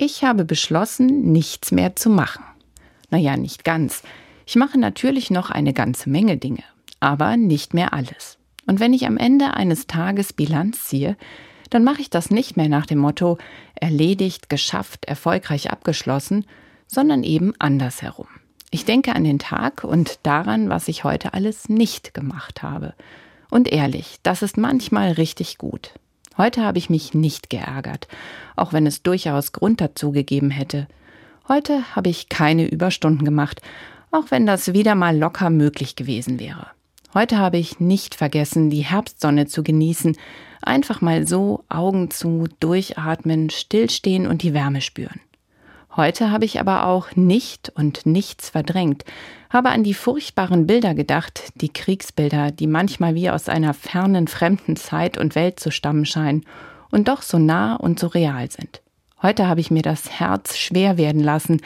Ich habe beschlossen, nichts mehr zu machen. Naja, nicht ganz. Ich mache natürlich noch eine ganze Menge Dinge, aber nicht mehr alles. Und wenn ich am Ende eines Tages Bilanz ziehe, dann mache ich das nicht mehr nach dem Motto erledigt, geschafft, erfolgreich abgeschlossen, sondern eben andersherum. Ich denke an den Tag und daran, was ich heute alles nicht gemacht habe. Und ehrlich, das ist manchmal richtig gut. Heute habe ich mich nicht geärgert, auch wenn es durchaus Grund dazu gegeben hätte. Heute habe ich keine Überstunden gemacht, auch wenn das wieder mal locker möglich gewesen wäre. Heute habe ich nicht vergessen, die Herbstsonne zu genießen, einfach mal so Augen zu, durchatmen, stillstehen und die Wärme spüren. Heute habe ich aber auch nicht und nichts verdrängt, habe an die furchtbaren Bilder gedacht, die Kriegsbilder, die manchmal wie aus einer fernen fremden Zeit und Welt zu stammen scheinen und doch so nah und so real sind. Heute habe ich mir das Herz schwer werden lassen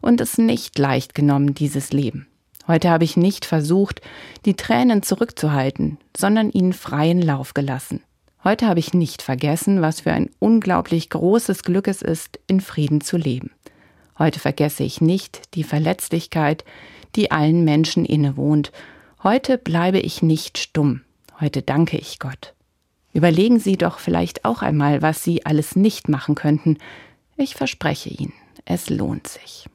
und es nicht leicht genommen, dieses Leben. Heute habe ich nicht versucht, die Tränen zurückzuhalten, sondern ihnen freien Lauf gelassen. Heute habe ich nicht vergessen, was für ein unglaublich großes Glück es ist, in Frieden zu leben. Heute vergesse ich nicht die Verletzlichkeit, die allen Menschen innewohnt. Heute bleibe ich nicht stumm. Heute danke ich Gott. Überlegen Sie doch vielleicht auch einmal, was Sie alles nicht machen könnten. Ich verspreche Ihnen, es lohnt sich.